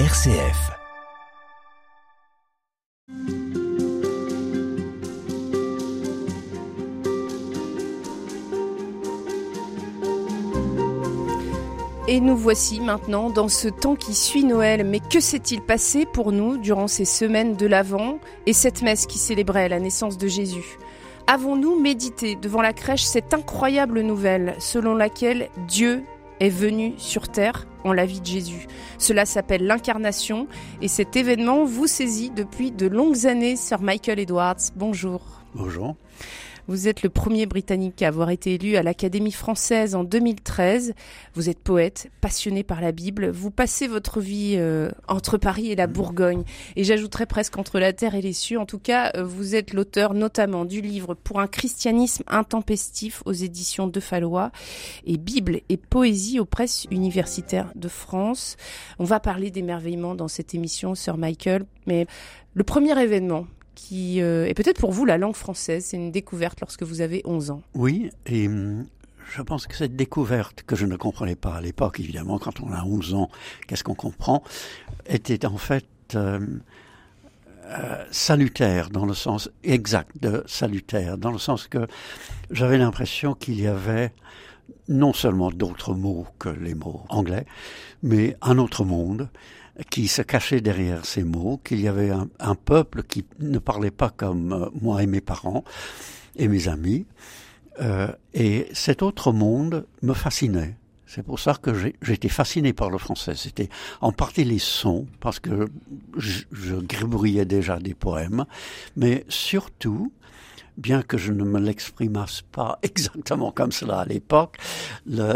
RCF. Et nous voici maintenant dans ce temps qui suit Noël. Mais que s'est-il passé pour nous durant ces semaines de l'Avent et cette messe qui célébrait la naissance de Jésus? Avons-nous médité devant la crèche cette incroyable nouvelle selon laquelle Dieu est venu sur terre en la vie de Jésus. Cela s'appelle l'incarnation et cet événement vous saisit depuis de longues années, Sir Michael Edwards. Bonjour. Bonjour. Vous êtes le premier Britannique à avoir été élu à l'Académie française en 2013. Vous êtes poète, passionné par la Bible. Vous passez votre vie euh, entre Paris et la Bourgogne. Et j'ajouterais presque entre la terre et les cieux. En tout cas, euh, vous êtes l'auteur notamment du livre Pour un christianisme intempestif aux éditions de Fallois et Bible et poésie aux presses universitaires de France. On va parler d'émerveillement dans cette émission, Sir Michael. Mais le premier événement qui euh, est peut-être pour vous la langue française. C'est une découverte lorsque vous avez 11 ans. Oui, et hum, je pense que cette découverte, que je ne comprenais pas à l'époque, évidemment, quand on a 11 ans, qu'est-ce qu'on comprend, était en fait euh, euh, salutaire, dans le sens exact de salutaire, dans le sens que j'avais l'impression qu'il y avait non seulement d'autres mots que les mots anglais, mais un autre monde qui se cachait derrière ces mots, qu'il y avait un, peuple qui ne parlait pas comme euh, moi et mes parents et mes amis. Euh, et cet autre monde me fascinait. C'est pour ça que j'étais fasciné par le français. C'était en partie les sons, parce que je, je gribouillais déjà des poèmes, mais surtout, bien que je ne me l'exprimasse pas exactement comme cela à l'époque,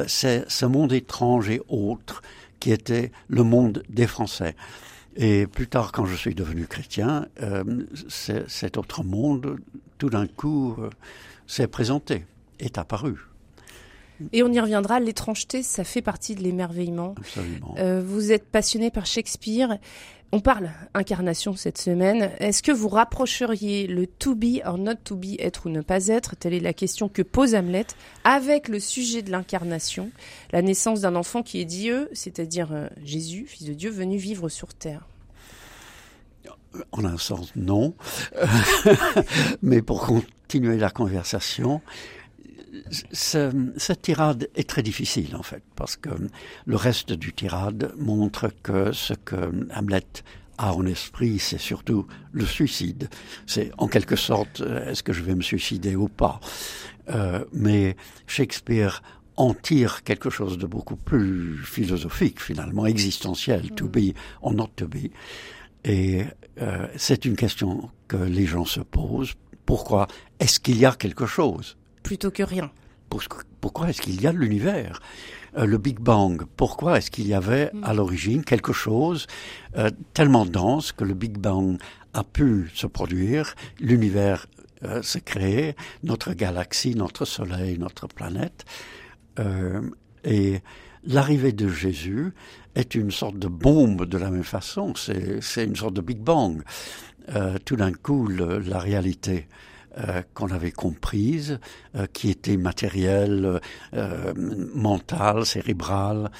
c'est ce monde étrange et autre qui était le monde des Français. Et plus tard, quand je suis devenu chrétien, euh, cet autre monde, tout d'un coup, euh, s'est présenté, est apparu. Et on y reviendra, l'étrangeté, ça fait partie de l'émerveillement. Absolument. Euh, vous êtes passionné par Shakespeare. On parle incarnation cette semaine. Est-ce que vous rapprocheriez le to be or not to be, être ou ne pas être? Telle est la question que pose Hamlet avec le sujet de l'incarnation, la naissance d'un enfant qui est Dieu, c'est-à-dire euh, Jésus, fils de Dieu, venu vivre sur terre. En un sens, non. Mais pour continuer la conversation, cette tirade est très difficile en fait, parce que le reste du tirade montre que ce que Hamlet a en esprit, c'est surtout le suicide. C'est en quelque sorte, euh, est-ce que je vais me suicider ou pas euh, Mais Shakespeare en tire quelque chose de beaucoup plus philosophique, finalement, existentiel, to be or not to be. Et euh, c'est une question que les gens se posent. Pourquoi est-ce qu'il y a quelque chose? Plutôt que rien. Pourquoi est-ce qu'il y a l'univers? Euh, Le Big Bang, pourquoi est-ce qu'il y avait mm. à l'origine quelque chose euh, tellement dense que le Big Bang a pu se produire, l'univers euh, s'est créé, notre galaxie, notre Soleil, notre planète, et l'arrivée de Jésus est une sorte de bombe de la même façon, c'est une sorte de Big Bang. tout d'un coup, la réalité euh, qu'on avait comprise, euh, qui était matérielle, euh, mentale, cérébrale,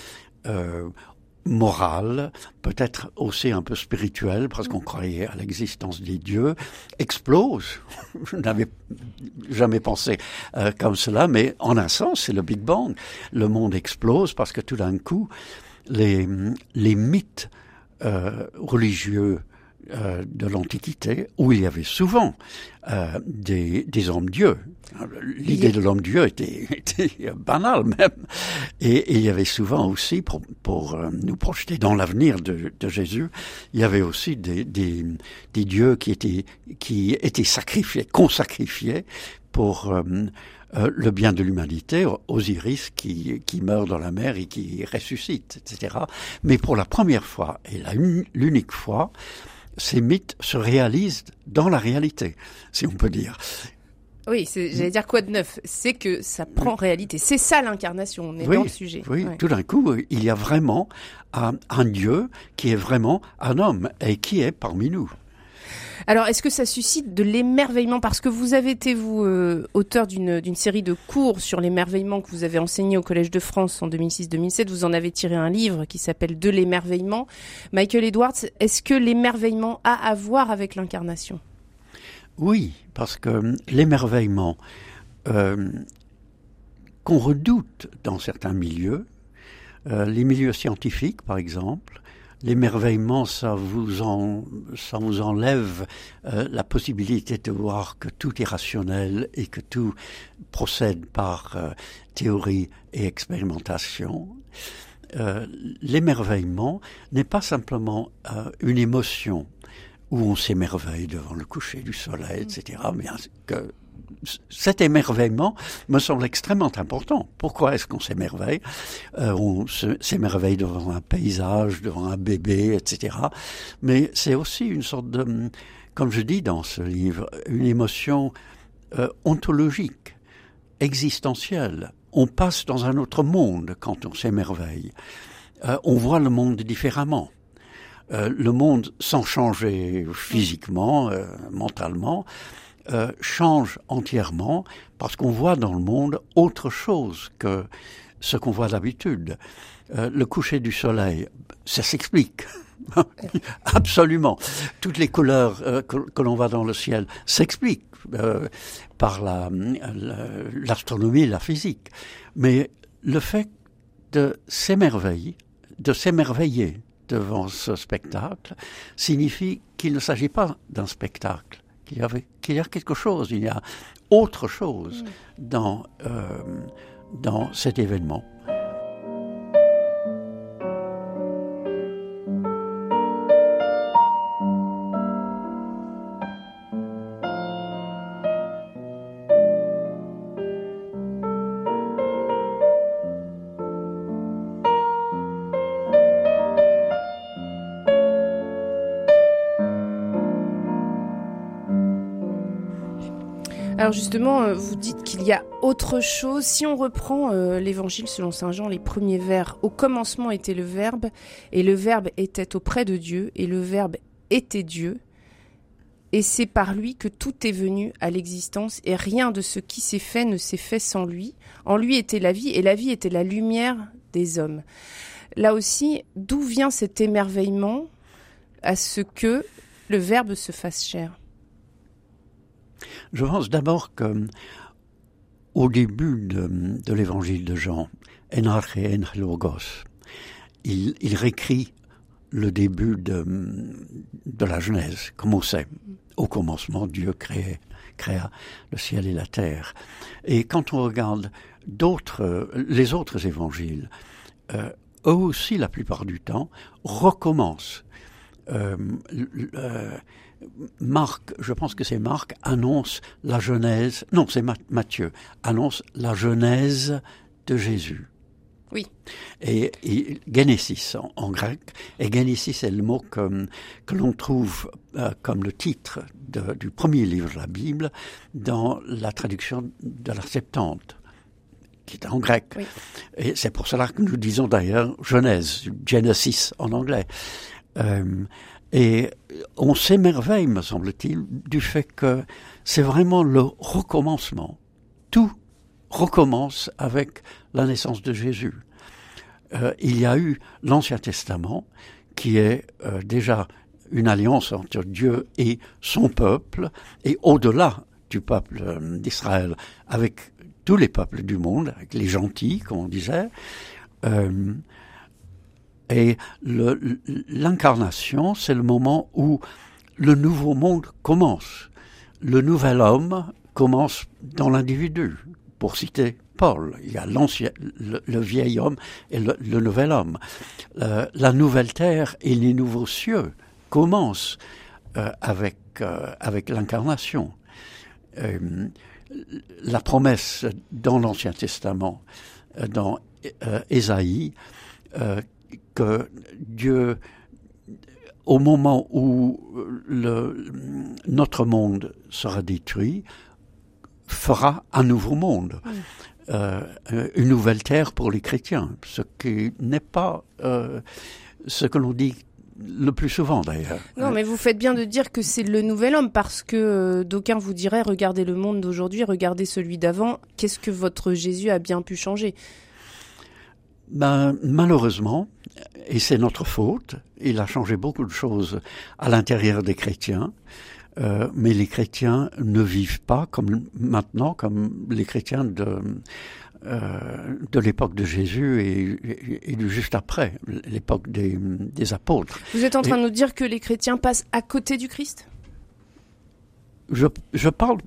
morale, peut-être aussi un peu spirituelle, parce qu'on croyait à l'existence des dieux, explose. Je n'avais jamais pensé comme cela, mais en un sens, c'est le Big Bang. Le monde explose parce que tout d'un coup, les mythes religieux euh, de l'Antiquité où il y avait souvent euh, des, des hommes-dieux. L'idée de l'homme-dieu était, était, banale même. Et, il y avait souvent aussi, pour, pour euh, nous projeter dans l'avenir de, de, Jésus, il y avait aussi des, des, des, dieux qui étaient, qui étaient sacrifiés, consacrifiés pour... Euh, le bien de l'humanité, Osiris qui, qui meurt dans la mer et qui ressuscite, etc. Mais pour la première fois, et l'unique fois, ces mythes se réalisent dans la réalité, si on peut dire. Oui, j'allais dire quoi de neuf? C'est que ça prend réalité. C'est ça l'incarnation, on est dans le sujet. Oui, tout d'un coup, il y a vraiment un, Dieu qui est vraiment un homme et qui est parmi nous. Alors, est-ce que ça suscite de l'émerveillement? Parce que vous avez été, vous, euh, auteur d'une série de cours sur l'émerveillement que vous avez enseigné au Collège de France en 2006-2007. Vous en avez tiré un livre qui s'appelle De l'émerveillement. Michael Edwards, est-ce que l'émerveillement a à voir avec l'incarnation? Oui, parce que l'émerveillement euh, qu'on redoute dans certains milieux, euh, les milieux scientifiques par exemple, l'émerveillement, ça vous en, ça vous enlève euh, la possibilité de voir que tout est rationnel et que tout procède par euh, théorie et expérimentation. Euh, l'émerveillement n'est pas simplement une émotion où on s'émerveille devant le coucher du soleil, etc. Que cet émerveillement me semble extrêmement important. Pourquoi est-ce qu'on s'émerveille euh, On s'émerveille devant un paysage, devant un bébé, etc. Mais c'est aussi une sorte de, comme je dis dans ce livre, une émotion euh, ontologique, existentielle. On passe dans un autre monde quand on s'émerveille. Euh, on voit le monde différemment. le monde sans changer physiquement, mentalement, euh, change entièrement parce qu'on voit dans le monde autre chose que ce qu'on voit d'habitude. Euh, le coucher du soleil, ça s'explique. Absolument. Toutes les couleurs euh, que, l'on voit dans le ciel s'expliquent par l'astronomie la, la physique. Mais le fait de s'émerveiller, de s'émerveiller devant ce spectacle, signifie qu'il ne s'agit pas d'un spectacle, qu'il y, avait, qu'il y a quelque chose, il y a autre chose mm. dans, euh, dans cet événement. Alors justement, euh, vous dites qu'il y a autre chose. Si on reprend euh, l'évangile selon Saint Jean, les premiers vers, au commencement était le Verbe, et le Verbe était auprès de Dieu, et le Verbe était Dieu. Et c'est par lui que tout est venu à l'existence, et rien de ce qui s'est fait ne s'est fait sans lui. En lui était la vie, et la vie était la lumière des hommes. Là aussi, d'où vient cet émerveillement à ce que le Verbe se fasse chair? Je pense d'abord que au début de, l'évangile de Jean, Enarche Logos, il, il réécrit le début de, la Genèse, comme on sait. Au commencement, Dieu créa le ciel et la terre. Et quand on regarde d'autres, les autres évangiles, euh, eux aussi, la plupart du temps, recommencent. Euh, euh, Marc, je pense que c'est Marc, annonce la Genèse, non c'est Matthieu, annonce la Genèse de Jésus. Oui. Et, Genesis en, grec, et Genesis est le mot que, que l'on trouve euh, comme le titre du premier livre de la Bible dans la traduction de la Septante qui est en grec. Et c'est pour cela que nous disons d'ailleurs Genèse, Genesis en anglais. Euh, et on s'émerveille, me semble-t-il, du fait que c'est vraiment le recommencement. Tout recommence avec la naissance de Jésus. Euh, il y a eu l'Ancien Testament, qui est euh, déjà une alliance entre Dieu et son peuple, et au-delà du peuple euh, d'Israël, avec tous les peuples du monde, avec les gentils, comme on disait. Et l'incarnation, c'est le moment où le nouveau monde commence. Le nouvel homme commence dans l'individu. Pour citer Paul, il y a l'ancien, le, vieil homme et le, nouvel homme. Euh, la nouvelle terre et les nouveaux cieux commencent euh, avec euh, avec l'incarnation. la promesse dans l'Ancien Testament, dans Ésaïe, que Dieu, au moment où le, notre monde sera détruit, fera un nouveau monde. Euh, une nouvelle terre pour les chrétiens, ce qui n'est pas euh, ce que l'on dit le plus souvent d'ailleurs. Non, mais vous faites bien de dire que c'est le nouvel homme parce que euh, d'aucuns vous diraient regardez le monde d'aujourd'hui, regardez celui d'avant. Qu'est-ce que votre Jésus a bien pu changer? Ben, malheureusement, et c'est notre faute, il a changé beaucoup de choses à l'intérieur des chrétiens, euh, mais les chrétiens ne vivent pas comme maintenant comme les chrétiens de euh, de l'époque de Jésus et, et, juste après, l'époque des, des, apôtres. Vous êtes en train de nous dire que les chrétiens passent à côté du Christ? Je, je parle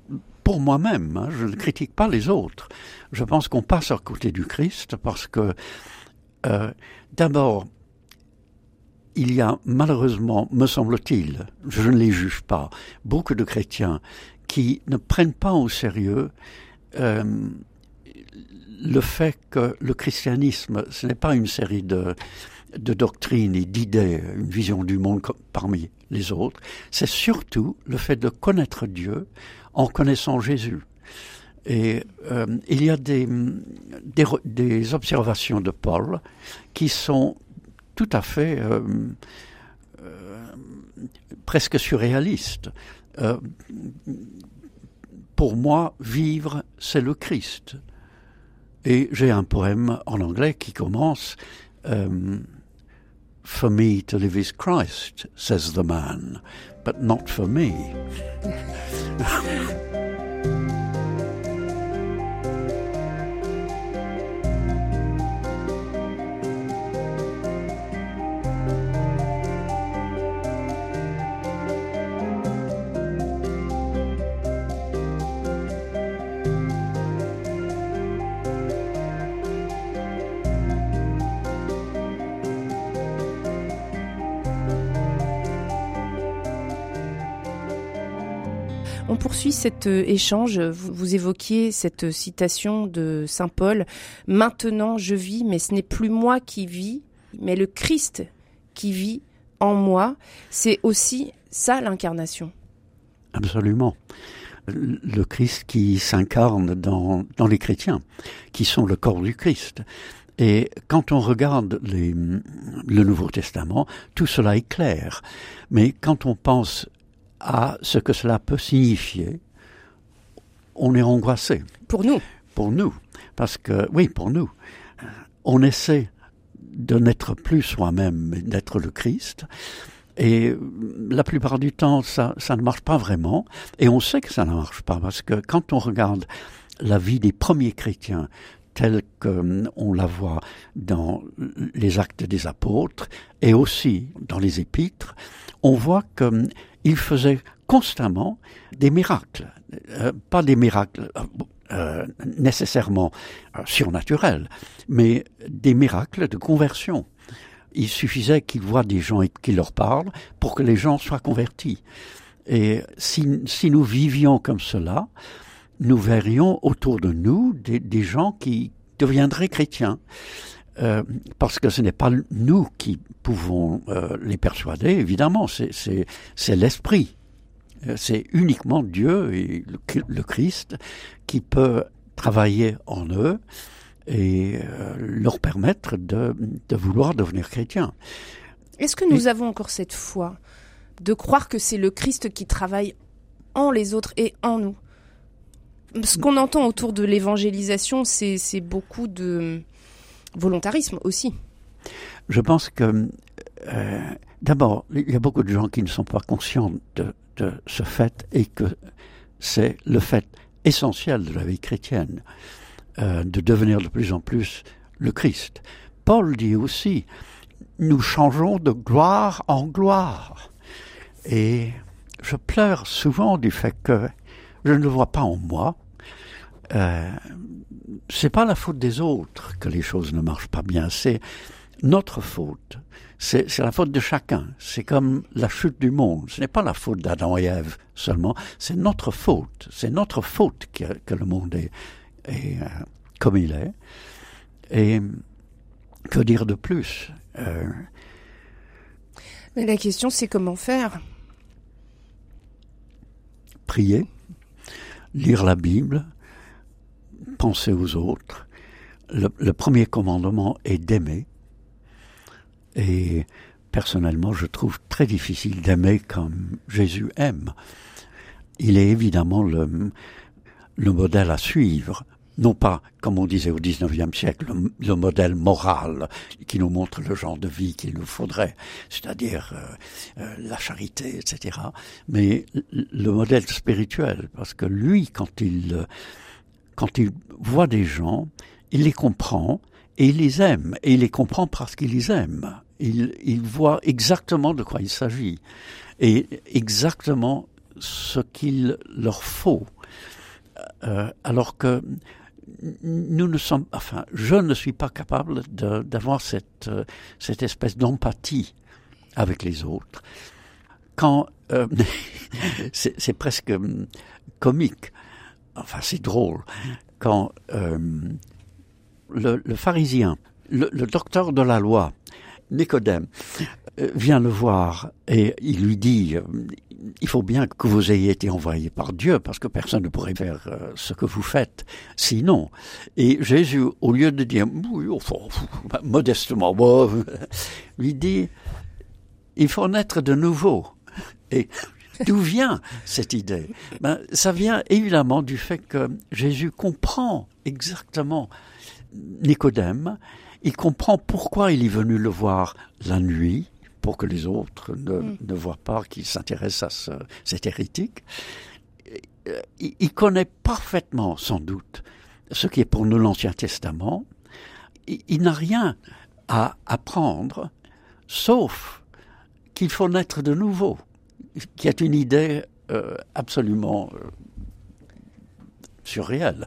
pour moi-même, hein, je ne critique pas les autres. Je pense qu'on passe à côté du Christ parce que, euh, d'abord, il y a malheureusement, me semble-t-il, je ne les juge pas, beaucoup de chrétiens qui ne prennent pas au sérieux euh, le fait que le christianisme, ce n'est pas une série de, de doctrines et d'idées, une vision du monde parmi les autres, c'est surtout le fait de connaître Dieu en connaissant Jésus. Et euh, il y a des, observations de Paul qui sont tout à fait euh, euh, presque surréalistes. Pour moi, vivre, c'est le Christ. Et j'ai un poème en anglais qui commence For me to live is Christ, says the man, but not for me. poursuit cet euh, échange. Vous, évoquiez cette citation de Saint Paul. Maintenant je vis, mais ce n'est plus moi qui vis, mais le Christ qui vit en moi. C'est aussi ça l'incarnation. Absolument. Le Christ qui s'incarne dans, les chrétiens, qui sont le corps du Christ. Et quand on regarde le Nouveau Testament, tout cela est clair. Mais quand on pense à ce que cela peut signifier, on est angoissé. Pour nous Pour nous. Parce que, oui, pour nous. On essaie de n'être plus soi-même, mais d'être le Christ. Et la plupart du temps, ça, ça ne marche pas vraiment. Et on sait que ça ne marche pas, parce que quand on regarde la vie des premiers chrétiens, telle qu'on la voit dans les actes des apôtres et aussi dans les épîtres, on voit que il faisait constamment des miracles, euh, pas des miracles euh, euh nécessairement euh, surnaturels, mais des miracles de conversion. Il suffisait qu'il voient des gens et qu'il leur parlent pour que les gens soient convertis. Et si, si nous vivions comme cela, nous verrions autour de nous des, des gens qui deviendraient chrétiens. Euh, parce que ce n'est pas nous qui pouvons euh, les persuader, évidemment, c'est l'esprit. Euh, c'est uniquement Dieu et le, Christ qui peut travailler en eux et leur permettre de, de, vouloir devenir chrétiens. Est-ce que nous avons encore cette foi de croire que c'est le Christ qui travaille en les autres et en nous? Ce qu'on entend autour de l'évangélisation, c'est beaucoup de volontarisme aussi. Je pense que, euh, d'abord, il y a beaucoup de gens qui ne sont pas conscients de, ce fait et que c'est le fait essentiel de la vie chrétienne, euh, de devenir de plus en plus le Christ. Paul dit aussi, nous changeons de gloire en gloire. Et je pleure souvent du fait que je ne le vois pas en moi. Euh, c'est pas la faute des autres que les choses ne marchent pas bien, c'est notre faute. C'est la faute de chacun. C'est comme la chute du monde. Ce n'est pas la faute d'Adam et Ève seulement, c'est notre faute. C'est notre faute que, que, le monde est, est euh, comme il est. Et que dire de plus euh... Mais la question, c'est comment faire? Prier, lire la Bible, penser aux autres. Le, premier commandement est d'aimer. Et personnellement, je trouve très difficile d'aimer comme Jésus aime. Il est évidemment le, le modèle à suivre, non pas, comme on disait au XIXe siècle, le, modèle moral qui nous montre le genre de vie qu'il nous faudrait, c'est-à-dire euh, euh, la charité, etc., mais le modèle spirituel, parce que lui, quand il, quand il voit des gens, il les comprend et il les aime, et il les comprend parce qu'il les aime. Il, il voit exactement de quoi il s'agit et exactement ce qu'il leur faut. Euh, alors que nous ne sommes, enfin, je ne suis pas capable d'avoir cette, euh, cette espèce d'empathie avec les autres. Quand euh, c'est presque hum, comique, enfin c'est drôle, quand euh, le, le, pharisien, le, le, docteur de la loi, Nicodème, vient le voir et il lui dit, il faut bien que vous ayez été envoyé par Dieu, parce que personne ne pourrait faire euh, ce que vous faites sinon. Et Jésus, au lieu de dire, modestement, lui dit, il faut naître de nouveau. Et d'où vient cette idée? Ben, Ça vient évidemment du fait que Jésus comprend exactement Nicodème, il comprend pourquoi il est venu le voir la nuit, pour que les autres ne, mm. ne voient pas qu'il s'intéresse à ce, cet hérétique. Il, il, connaît parfaitement, sans doute, ce qui est pour nous l'Ancien Testament. Il, il n'a rien à apprendre, sauf qu'il faut naître de nouveau, qui est une idée euh, absolument euh, surréelle.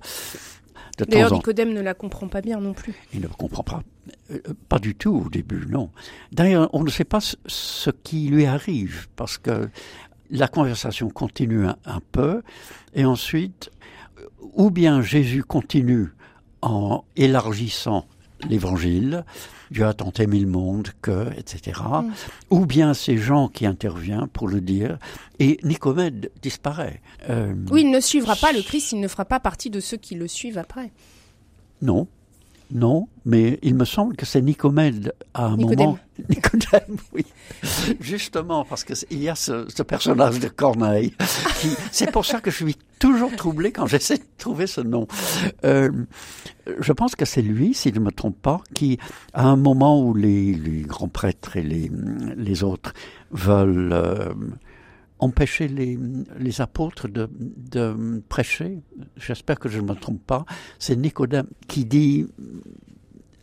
D'ailleurs, Nicodème ne la comprend pas bien non plus. Il ne comprend pas, euh, pas du tout au début, non. D'ailleurs, on ne sait pas ce qui lui arrive parce que la conversation continue un, un peu et ensuite, ou bien Jésus continue en élargissant l'évangile, Dieu a tant aimé le monde que, etc. Mm. Ou bien ces gens qui interviennent pour le dire, et Nicomède disparaît. Euh, oui, il ne suivra pas le Christ, il ne fera pas partie de ceux qui le suivent après. Non, non, mais il me semble que c'est Nicomède à un moment. Nicodème, oui. Justement, parce qu'il y a ce, ce, personnage de Corneille. c'est pour ça que je suis toujours troublé quand j'essaie de trouver ce nom. Euh, je pense que c'est lui, si je ne me trompe pas, qui, à un moment où les, les grands prêtres et les, les autres veulent euh, empêcher les, les apôtres de, de prêcher, j'espère que je ne me trompe pas, c'est Nicodème qui dit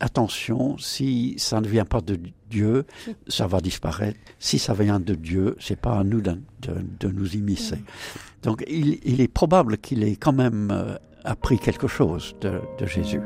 attention, si ça ne vient pas de Dieu, ça va disparaître. Si ça vient de Dieu, c'est pas à nous de, de, nous immiscer. Mm. Donc il, il, est probable qu'il ait quand même euh, appris quelque chose de, de Jésus.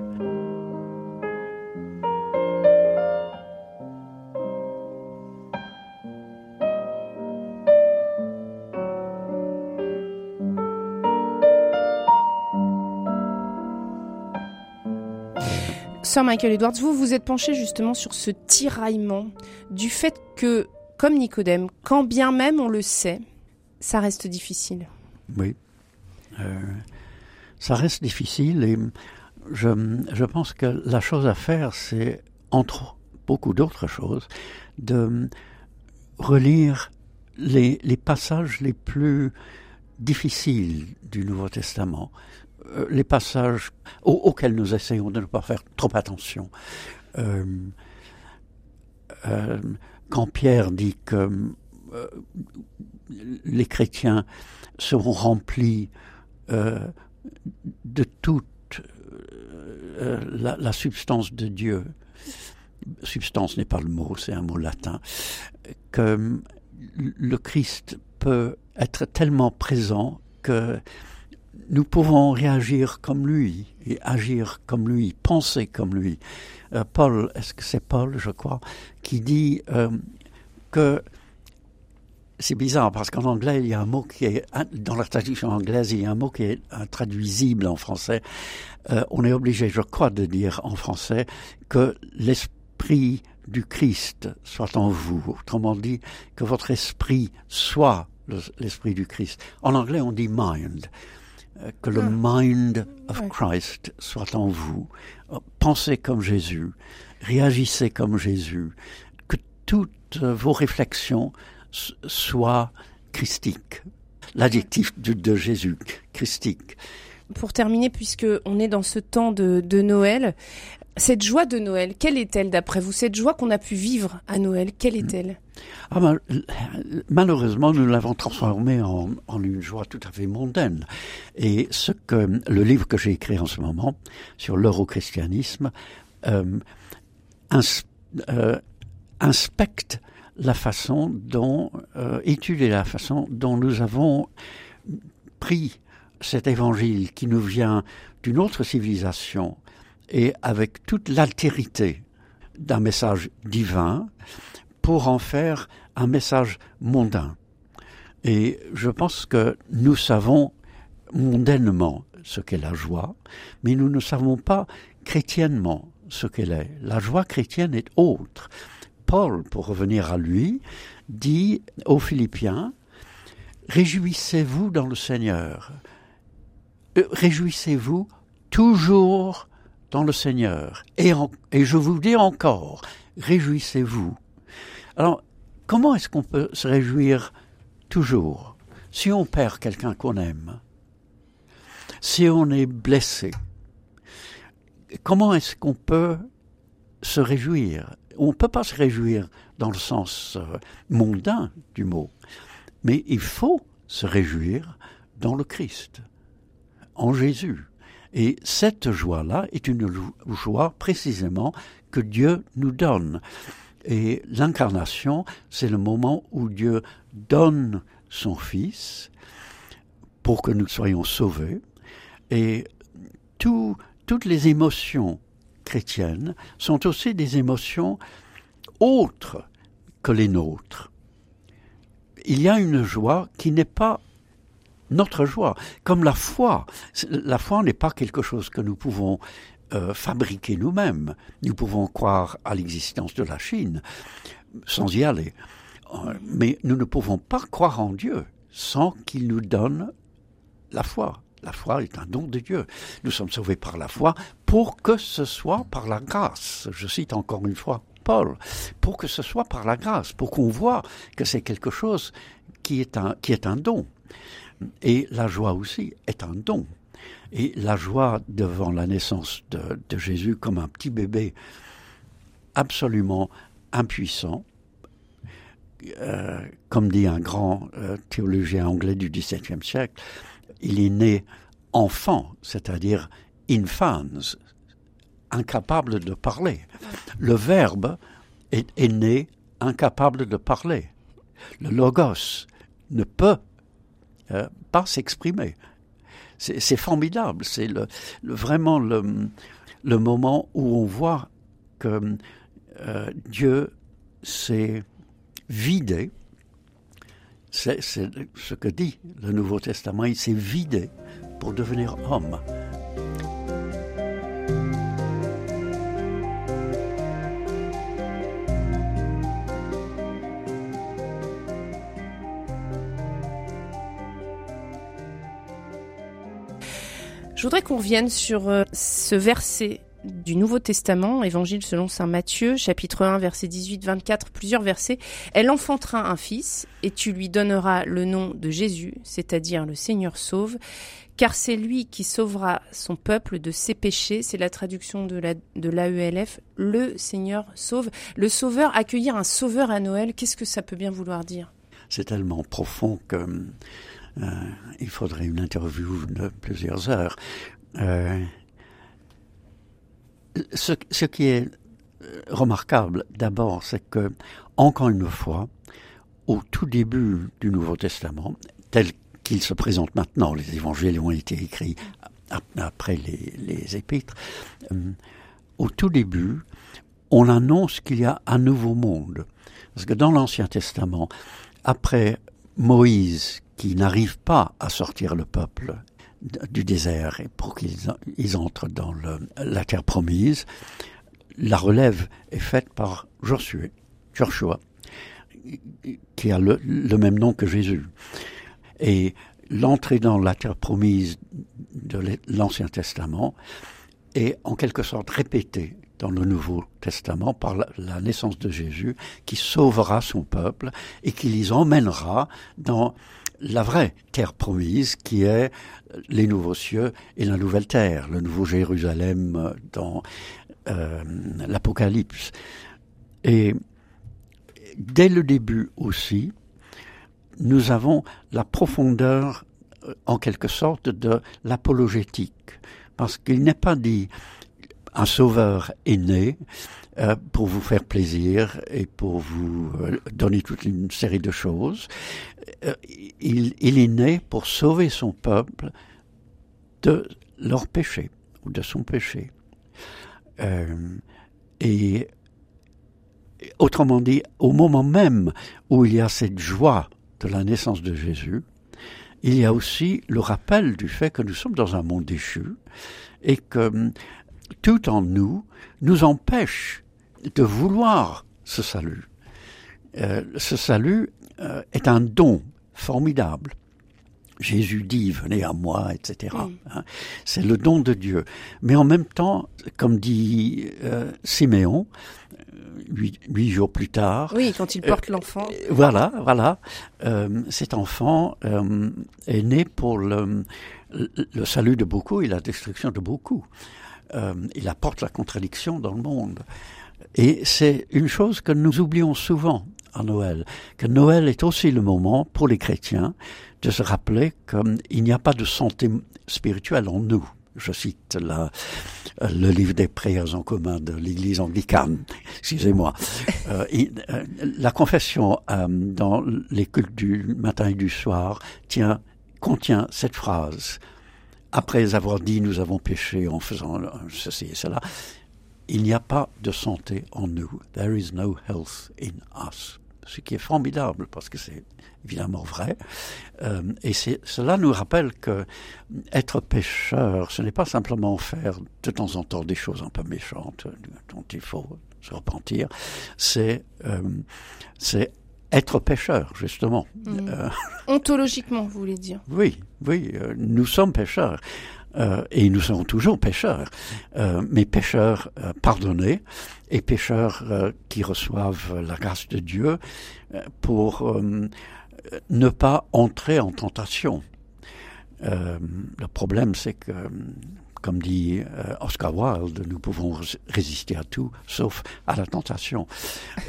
Michael Edwards, vous vous êtes penché justement sur ce tiraillement du fait que, comme Nicodème, quand bien même on le sait, ça reste difficile. Oui, euh, ça reste difficile et je, pense que la chose à faire, c'est, entre beaucoup d'autres choses, de relire les, passages les plus difficiles du Nouveau Testament, les passages auxquels nous essayons de ne pas faire trop attention. Euh, euh, quand Pierre dit que euh, les chrétiens seront remplis euh, de toute euh, la, substance de Dieu, substance n'est pas le mot, c'est un mot latin, que le Christ peut être tellement présent que nous pouvons réagir comme lui et agir comme lui, penser comme lui. Euh, Paul, est-ce que c'est Paul, je crois, qui dit euh, que c'est bizarre parce qu'en anglais, il y a un mot qui est, dans la traduction anglaise, il y a un mot qui est intraduisible en français. Euh, on est obligé, je crois, de dire en français que l'esprit du Christ soit en vous. Autrement dit, que votre esprit soit l'esprit du Christ. En anglais, on dit mind. Euh, que le ah. mind of Christ soit en vous. Pensez comme Jésus, réagissez comme Jésus, que toute vos réflexions soient christiques. L'adjectif de, Jésus, christique. Pour terminer, puisque on est dans ce temps de, de Noël, cette joie de Noël, quelle est-elle d'après vous? Cette joie qu'on a pu vivre à Noël, quelle mm. est-elle? Ah ben, Malheureusement, nous l'avons transformée en, une joie tout à fait mondaine. Et ce que le livre que j'ai écrit en ce moment sur l'eurochristianisme euh, euh, inspecte la façon dont, euh, étudier la façon dont nous avons pris cet évangile qui nous vient d'une autre civilisation et avec toute l'altérité d'un message divin pour en faire un message mondain. Et je pense que nous savons mondainement ce qu'est la joie, mais nous ne savons pas chrétiennement ce qu'elle est. La joie chrétienne est autre. Paul, pour revenir à lui, dit aux Philippiens, Réjouissez-vous dans le Seigneur. Euh, réjouissez-vous toujours dans le Seigneur. Et, et je vous dis encore, réjouissez-vous. Alors, comment est-ce qu'on peut se réjouir toujours si on perd quelqu'un qu'on aime, si on est blessé? Comment est-ce qu'on peut se réjouir? On ne peut pas se réjouir dans le sens euh, mondain du mot, mais il faut se réjouir dans le Christ, en Jésus. Et cette joie-là est une joie précisément que Dieu nous donne. Et l'incarnation, c'est le moment où Dieu donne son Fils pour que nous soyons sauvés. Et toutes les émotions chrétiennes sont aussi des émotions autres que les nôtres. Il y a une joie qui n'est pas notre joie, comme la foi. La foi n'est pas quelque chose que nous pouvons euh, fabriquer nous-mêmes. Nous pouvons croire à l'existence de la Chine sans y aller. Euh, mais nous ne pouvons pas croire en Dieu sans qu'il nous donne la foi. La foi est un don de Dieu. Nous sommes sauvés par la foi pour que ce soit par la grâce. Je cite encore une fois Paul, pour que ce soit par la grâce, pour qu'on voit que c'est quelque chose qui est un, qui est un don. Et la joie aussi est un don. Et la joie devant la naissance de, Jésus comme un petit bébé absolument impuissant, euh, comme dit un grand euh, théologien anglais du XVIIe siècle, il est né enfant, c'est-à-dire infans, incapable de parler. Le verbe est, né incapable de parler. Le logos ne peut euh, pas s'exprimer. C'est formidable, c'est vraiment le, le, moment où on voit que euh, Dieu s'est vidé. C'est ce que dit le Nouveau Testament, il s'est vidé pour devenir homme. Je voudrais qu'on revienne sur euh, ce verset du Nouveau Testament, Évangile selon Saint Matthieu, chapitre 1, verset 18-24, plusieurs versets. Elle enfantera un fils, et tu lui donneras le nom de Jésus, c'est-à-dire le Seigneur sauve, car c'est lui qui sauvera son peuple de ses péchés. C'est la traduction de la de l'AELF. Le Seigneur sauve. Le Sauveur, accueillir un Sauveur à Noël, qu'est-ce que ça peut bien vouloir dire? C'est tellement profond que il faudrait une interview de plusieurs heures. Euh, ce, qui est euh, remarquable d'abord, c'est que, encore une fois, au tout début du Nouveau Testament, tel qu'il se présente maintenant, les évangiles ont été écrits après les épîtres, au tout début, on annonce qu'il y a un nouveau monde. Parce que dans l'Ancien Testament, après Moïse qui n'arrivent pas à sortir le peuple du désert et pour qu'ils entrent dans la terre promise, la relève est faite par Josué, Joshua, qui a le, même nom que Jésus. Et l'entrée dans la terre promise de l'Ancien Testament est en quelque sorte répétée dans le Nouveau Testament par la, naissance de Jésus qui sauvera son peuple et qui les emmènera dans la vraie terre promise qui est les nouveaux cieux et la nouvelle terre, le nouveau Jérusalem dans euh, l'Apocalypse. Et dès le début aussi, nous avons la profondeur, euh, en quelque sorte, de l'apologétique. Parce qu'il n'est pas dit un sauveur est né euh, pour vous faire plaisir et pour vous euh, donner toute une série de choses. il, il, est né pour sauver son peuple de leur péché ou de son péché. et autrement dit, au moment même où il y a cette joie de la naissance de Jésus, il y a aussi le rappel du fait que nous sommes dans un monde déchu et que tout en nous nous empêche de vouloir ce salut. Euh, ce salut euh, est un don formidable. Jésus dit venez à moi, etc. Hein. C'est le don de Dieu. Mais en même temps, comme dit euh, Siméon, huit, jours plus tard. Oui, quand il porte l'enfant. Euh, voilà, voilà. Euh, cet enfant euh, est né pour le, le, salut de beaucoup et la destruction de beaucoup. il apporte la contradiction dans le monde. Et c'est une chose que nous oublions souvent à Noël, que Noël est aussi le moment pour les chrétiens de se rappeler qu'il n'y a pas de santé spirituelle en nous je cite la, le livre des prières en commun de l'Église anglicane, excusez-moi. Euh, euh, la confession euh, dans les cultes du matin et du soir tient, contient cette phrase. Après avoir dit nous avons péché en faisant ceci et cela, il n'y a pas de santé en nous. There is no health in us. Ce qui est formidable parce que c'est évidemment vrai. Euh, et cela nous rappelle que être pécheur, ce n'est pas simplement faire de temps en temps des choses un peu méchantes dont il faut se repentir, c'est euh, c'est être pécheur, justement. Mmh. Euh, Ontologiquement, vous voulez dire Oui, oui, nous sommes pécheurs. Euh, et nous serons toujours pécheurs, euh, mais pécheurs euh, pardonnés et pécheurs qui reçoivent la grâce de Dieu pour ne pas entrer en tentation. le problème, c'est que, comme dit Oscar Wilde, nous pouvons résister à tout, sauf à la tentation.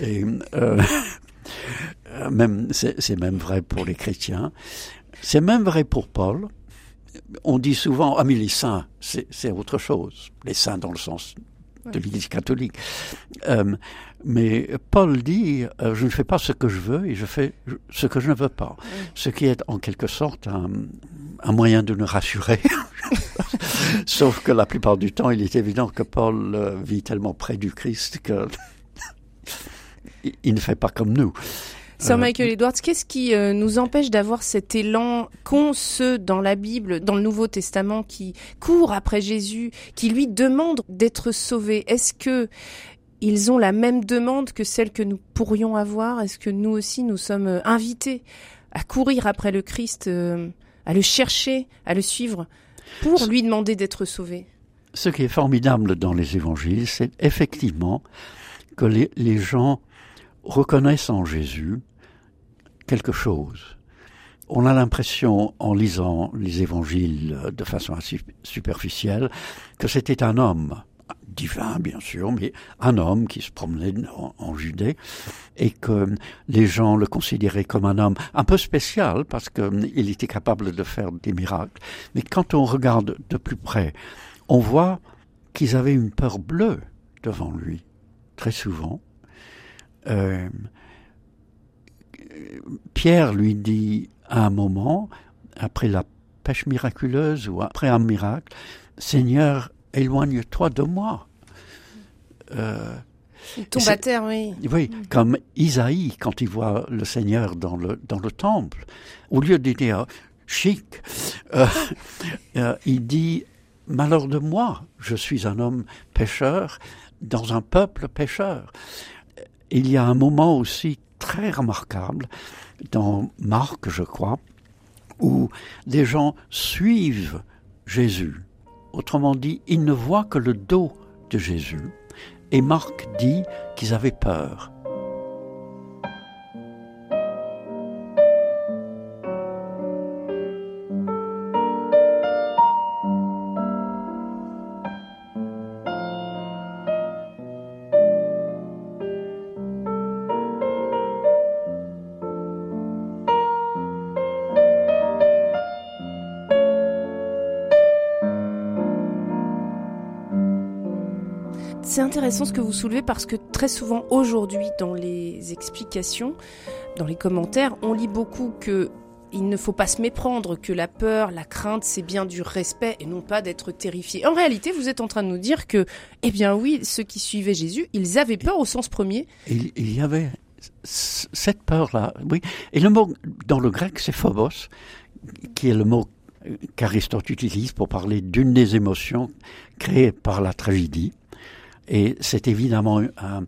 Et c'est même vrai pour les chrétiens. C'est même vrai pour Paul on dit souvent, ah mais les saints, c'est autre chose. Les saints dans le sens de l'Église catholique. Euh, mais Paul dit, euh, je ne fais pas ce que je veux et je fais ce que je ne veux pas. Ce qui est en quelque sorte un, moyen de nous rassurer. Sauf que la plupart du temps, il est évident que Paul euh, vit tellement près du Christ que il ne fait pas comme nous. Sir euh, Michael Edwards, qu'est-ce qui euh, nous empêche d'avoir cet élan qu'ont ceux dans la Bible, dans le Nouveau Testament, qui courent après Jésus, qui lui demandent d'être sauvés? Est-ce que ils ont la même demande que celle que nous pourrions avoir? Est-ce que nous aussi, nous sommes euh, invités à courir après le Christ, à le chercher, à le suivre, pour lui demander d'être sauvés? Ce qui est formidable dans les évangiles, c'est effectivement que les, les gens reconnaissent en Jésus quelque chose. On a l'impression, en lisant les évangiles de façon assez superficielle, que c'était un homme, divin bien sûr, mais un homme qui se promenait en, Judée et que les gens le considéraient comme un homme un peu spécial parce qu'il était capable de faire des miracles. Mais quand on regarde de plus près, on voit qu'ils avaient une peur bleue devant lui, très souvent. Euh, Pierre lui dit à un moment, après la pêche miraculeuse ou après un miracle, Seigneur, éloigne-toi de moi. Euh, il tombe à terre, oui. Oui, comme Isaïe, quand il voit le Seigneur dans le, dans le temple, au lieu de dire chic, euh, euh, il dit Malheur de moi, je suis un homme pécheur dans un peuple pécheur. Il y a un moment aussi très remarquable dans Marc, je crois, où des gens suivent Jésus. Autrement dit, ils ne voient que le dos de Jésus Et Marc dit qu'ils avaient peur. Intéressant ce que vous soulevez parce que très souvent aujourd'hui dans les explications, dans les commentaires, on lit beaucoup que il ne faut pas se méprendre, que la peur, la crainte, c'est bien du respect et non pas d'être terrifié. En réalité, vous êtes en train de nous dire que, eh bien oui, ceux qui suivaient Jésus, ils avaient peur au sens premier. Il, il y avait cette peur-là, oui. Et le mot dans le grec, c'est phobos, qui est le mot qu'Aristote utilise pour parler d'une des émotions créées par la tragédie. Et c'est évidemment un,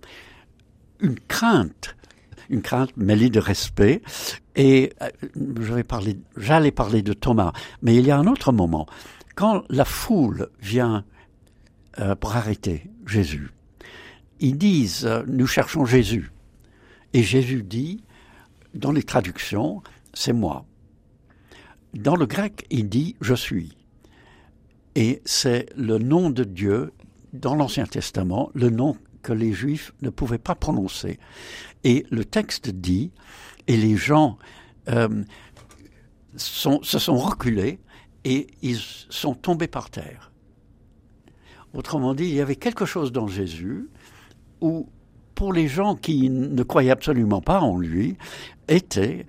une crainte, une crainte mêlée de respect. Et euh, je vais parler, j'allais parler de Thomas, mais il y a un autre moment. Quand la foule vient euh, pour arrêter Jésus, ils disent euh, nous cherchons Jésus. Et Jésus dit, dans les traductions, c'est moi. Dans le grec, il dit je suis. Et c'est le nom de Dieu dans l'Ancien Testament le nom que les Juifs ne pouvaient pas prononcer. Et le texte dit, et les gens euh, se sont reculés et ils sont tombés par terre. Autrement dit, il y avait quelque chose dans Jésus où, pour les gens qui ne croyaient absolument pas en lui, était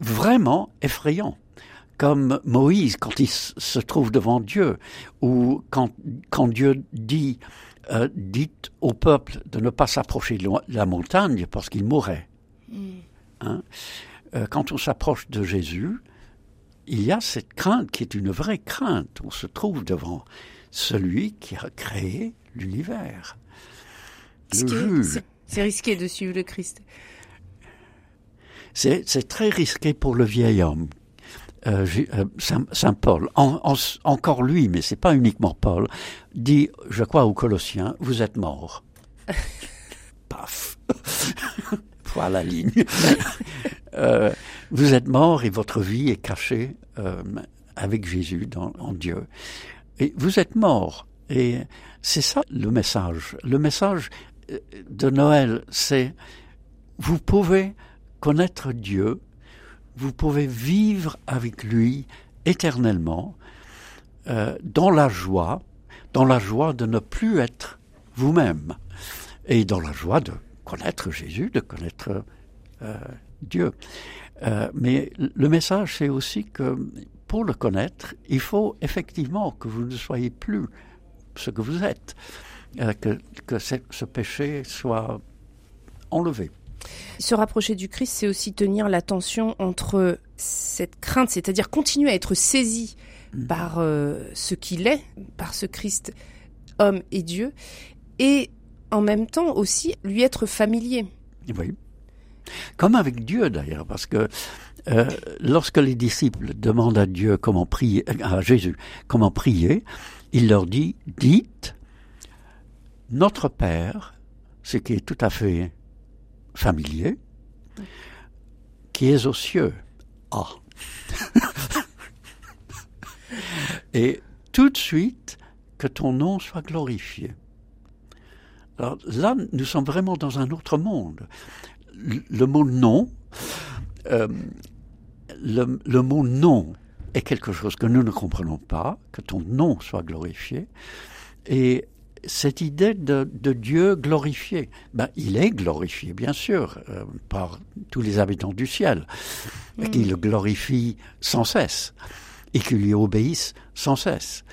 vraiment effrayant comme Moïse quand il se trouve devant Dieu, ou quand, quand Dieu dit euh, dites au peuple de ne pas s'approcher de la montagne parce qu'il mourrait. Mm. Hein? Euh, quand on s'approche de Jésus, il y a cette crainte qui est une vraie crainte. On se trouve devant celui qui a créé l'univers. C'est risqué de suivre le Christ. C'est très risqué pour le vieil homme euh, euh, Saint, Paul, encore lui, mais c'est pas uniquement Paul, dit, je crois aux Colossiens, vous êtes morts. Paf. voilà la ligne. Euh, vous êtes morts et votre vie est cachée avec Jésus en Dieu. Et vous êtes morts. Et c'est ça le message. Le message de Noël, c'est vous pouvez connaître Dieu vous pouvez vivre avec lui éternellement euh, dans la joie, dans la joie de ne plus être vous-même et dans la joie de connaître Jésus, de connaître euh, Dieu. Euh, mais le message, c'est aussi que pour le connaître, il faut effectivement que vous ne soyez plus ce que vous êtes, que, que ce péché soit enlevé. Se rapprocher du Christ, c'est aussi tenir la tension entre cette crainte, c'est-à-dire continuer à être saisi mm. par euh, ce qu'il est, par ce Christ homme et Dieu, et en même temps aussi lui être familier. Oui. Comme avec Dieu d'ailleurs, parce que euh, lorsque les disciples demandent à Dieu comment prier, à Jésus comment prier, il leur dit dites notre Père, ce qui est tout à fait familier, qui est aux cieux. Ah. Et tout de suite, que ton nom soit glorifié. Alors là, nous sommes vraiment dans un autre monde. Le, mot nom, euh, le, le, mot nom est quelque chose que nous ne comprenons pas, que ton nom soit glorifié. Et cette idée de, Dieu glorifié. Ben, il est glorifié, bien sûr, euh, par tous les habitants du ciel, et qu'il le glorifie sans cesse, et qu'il lui obéisse sans cesse.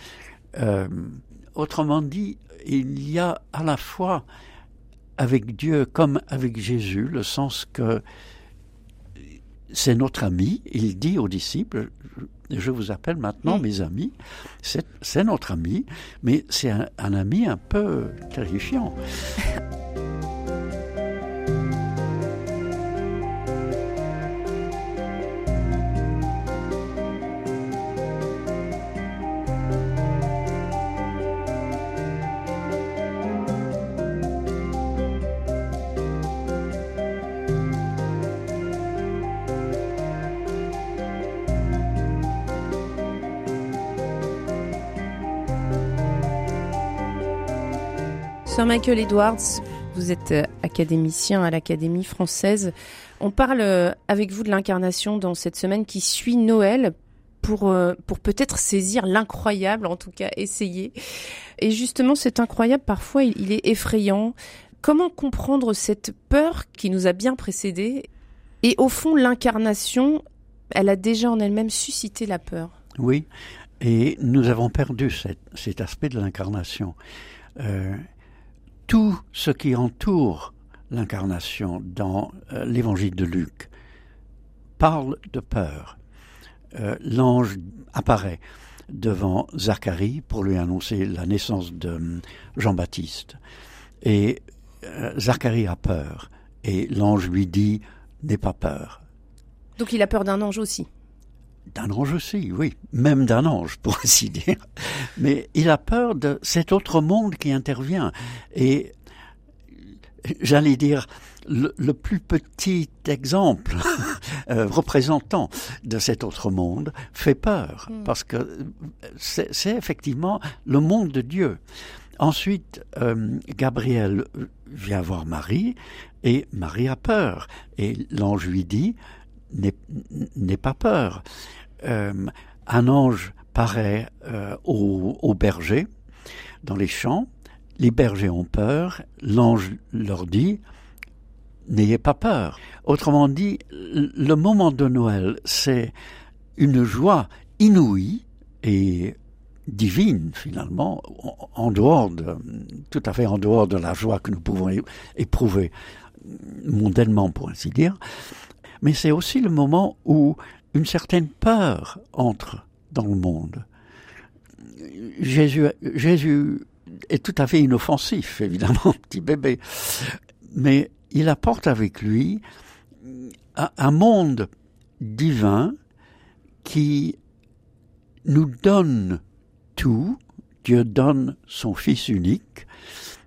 Euh, autrement dit, il y a à la fois avec Dieu comme avec Jésus le sens que c'est notre ami. Il dit aux disciples, je vous appelle maintenant mm. mes amis. C'est notre ami, mais c'est un, un ami un peu terrifiant. Sir Michael Edwards, vous êtes euh, académicien à l'Académie française. On parle euh, avec vous de l'incarnation dans cette semaine qui suit Noël pour, euh, pour peut-être saisir l'incroyable, en tout cas essayer. Et justement, cet incroyable, parfois, il, est effrayant. Comment comprendre cette peur qui nous a bien précédés? Et au fond, l'incarnation, elle a déjà en elle-même suscité la peur. Oui, et nous avons perdu cet, aspect de l'incarnation. Tout ce qui entoure l'incarnation dans euh, l'évangile de Luc parle de peur. Euh, l'ange apparaît devant Zacharie pour lui annoncer la naissance de Jean-Baptiste. Et Zacharie a peur. Et l'ange lui dit, n'aie pas peur. Donc il a peur d'un ange aussi d'un ange aussi, oui, même d'un ange, pour ainsi dire. Mais il a peur de cet autre monde qui intervient. Et j'allais dire, le, plus petit exemple euh, représentant de cet autre monde fait peur, hmm. parce que c'est effectivement le monde de Dieu. Ensuite, euh, Gabriel vient voir Marie, et Marie a peur. Et l'ange lui dit, n'aie pas peur. Euh, un ange paraît euh, aux, bergers dans les champs. Les bergers ont peur. L'ange leur dit N'ayez pas peur. Autrement dit, le moment de Noël, c'est une joie inouïe et divine finalement, en dehors de, tout à fait en dehors de la joie que nous pouvons éprouver mondainement, pour ainsi dire. Mais c'est aussi le moment où une certaine peur entre dans le monde. Jésus, est tout à fait inoffensif, évidemment, petit bébé, mais il apporte avec lui un, monde divin qui nous donne tout, Dieu donne son Fils unique,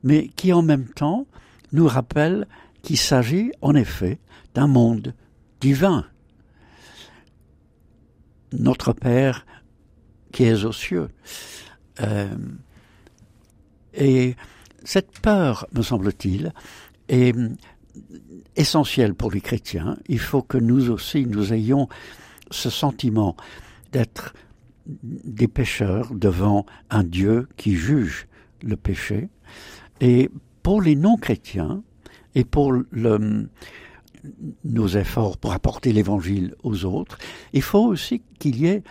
mais qui en même temps nous rappelle qu'il s'agit en effet d'un monde divin notre Père qui est aux cieux. Euh, et cette peur, me semble-t-il, est essentielle pour les chrétiens. Il faut que nous aussi, nous ayons ce sentiment d'être des pécheurs devant un Dieu qui juge le péché. Et pour les non-chrétiens, et pour le, nos efforts pour apporter l'évangile aux autres, il faut aussi qu'il y ait